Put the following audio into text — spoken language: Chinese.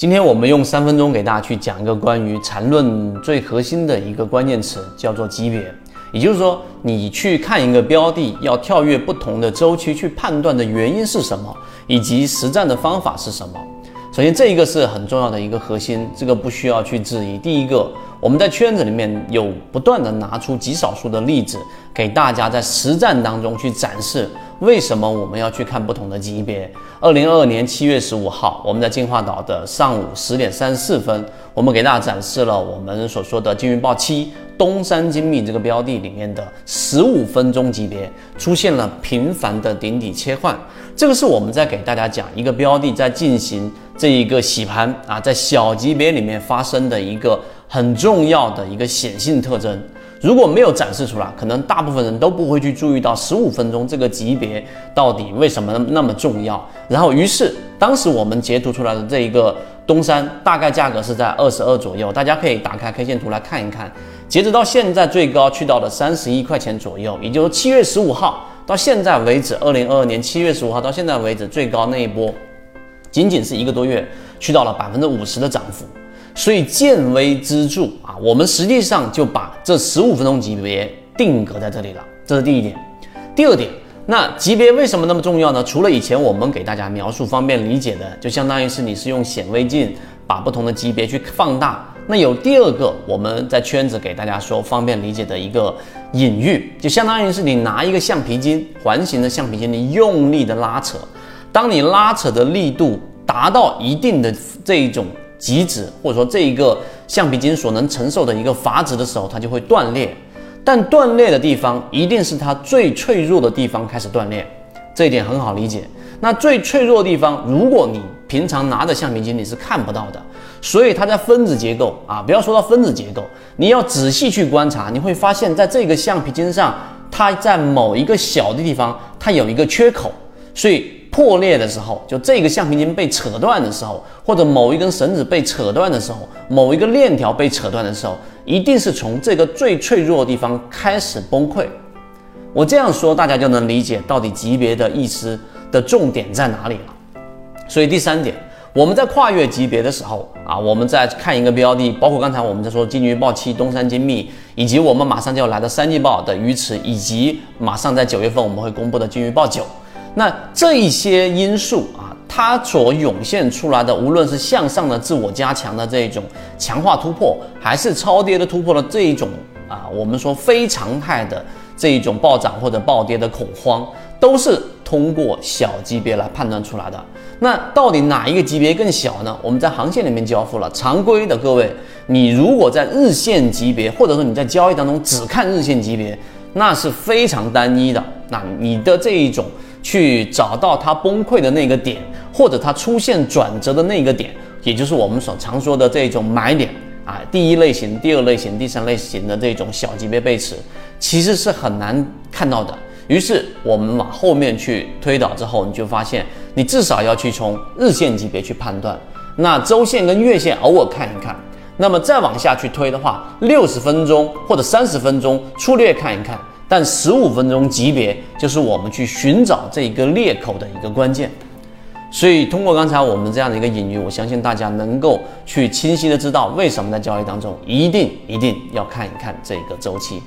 今天我们用三分钟给大家去讲一个关于缠论最核心的一个关键词，叫做级别。也就是说，你去看一个标的，要跳跃不同的周期去判断的原因是什么，以及实战的方法是什么。首先，这一个是很重要的一个核心，这个不需要去质疑。第一个，我们在圈子里面有不断的拿出极少数的例子，给大家在实战当中去展示。为什么我们要去看不同的级别？二零二二年七月十五号，我们在进化岛的上午十点三十四分，我们给大家展示了我们所说的金云报七东山精密这个标的里面的十五分钟级别出现了频繁的顶底切换。这个是我们在给大家讲一个标的在进行这一个洗盘啊，在小级别里面发生的一个很重要的一个显性特征。如果没有展示出来，可能大部分人都不会去注意到十五分钟这个级别到底为什么那么重要。然后，于是当时我们截图出来的这一个东山，大概价格是在二十二左右，大家可以打开 K 线图来看一看。截止到现在，最高去到了三十一块钱左右，也就是七月十五号到现在为止，二零二二年七月十五号到现在为止，最高那一波，仅仅是一个多月，去到了百分之五十的涨幅。所以见微知著啊，我们实际上就把这十五分钟级别定格在这里了，这是第一点。第二点，那级别为什么那么重要呢？除了以前我们给大家描述方便理解的，就相当于是你是用显微镜把不同的级别去放大。那有第二个，我们在圈子给大家说方便理解的一个隐喻，就相当于是你拿一个橡皮筋，环形的橡皮筋，你用力的拉扯，当你拉扯的力度达到一定的这一种。极值或者说这一个橡皮筋所能承受的一个阀值的时候，它就会断裂。但断裂的地方一定是它最脆弱的地方开始断裂，这一点很好理解。那最脆弱的地方，如果你平常拿着橡皮筋，你是看不到的。所以它在分子结构啊，不要说到分子结构，你要仔细去观察，你会发现在这个橡皮筋上，它在某一个小的地方，它有一个缺口，所以。破裂的时候，就这个橡皮筋被扯断的时候，或者某一根绳子被扯断的时候，某一个链条被扯断的时候，一定是从这个最脆弱的地方开始崩溃。我这样说，大家就能理解到底级别的意思的重点在哪里了。所以第三点，我们在跨越级别的时候啊，我们在看一个标的，包括刚才我们在说金鱼报七、东山精密，以及我们马上就要来的三季报的鱼池，以及马上在九月份我们会公布的金鱼报九。那这一些因素啊，它所涌现出来的，无论是向上的自我加强的这一种强化突破，还是超跌的突破的这一种啊，我们说非常态的这一种暴涨或者暴跌的恐慌，都是通过小级别来判断出来的。那到底哪一个级别更小呢？我们在航线里面交付了常规的各位，你如果在日线级别，或者说你在交易当中只看日线级别，那是非常单一的。那你的这一种。去找到它崩溃的那个点，或者它出现转折的那个点，也就是我们所常说的这种买点啊。第一类型、第二类型、第三类型的这种小级别背驰，其实是很难看到的。于是我们往后面去推导之后，你就发现，你至少要去从日线级别去判断，那周线跟月线偶尔看一看，那么再往下去推的话，六十分钟或者三十分钟粗略看一看。但十五分钟级别就是我们去寻找这一个裂口的一个关键，所以通过刚才我们这样的一个隐喻，我相信大家能够去清晰的知道为什么在交易当中一定一定要看一看这个周期。